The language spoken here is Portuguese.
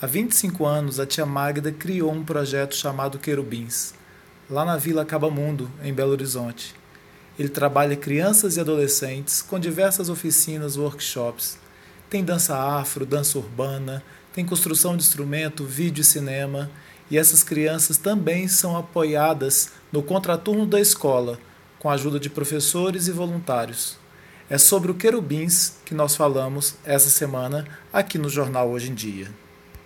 Há 25 anos, a tia Magda criou um projeto chamado Querubins, lá na Vila Cabamundo, em Belo Horizonte. Ele trabalha crianças e adolescentes com diversas oficinas, workshops. Tem dança afro, dança urbana, tem construção de instrumento, vídeo e cinema. E essas crianças também são apoiadas no contraturno da escola, com a ajuda de professores e voluntários. É sobre o Querubins que nós falamos essa semana aqui no Jornal Hoje em Dia.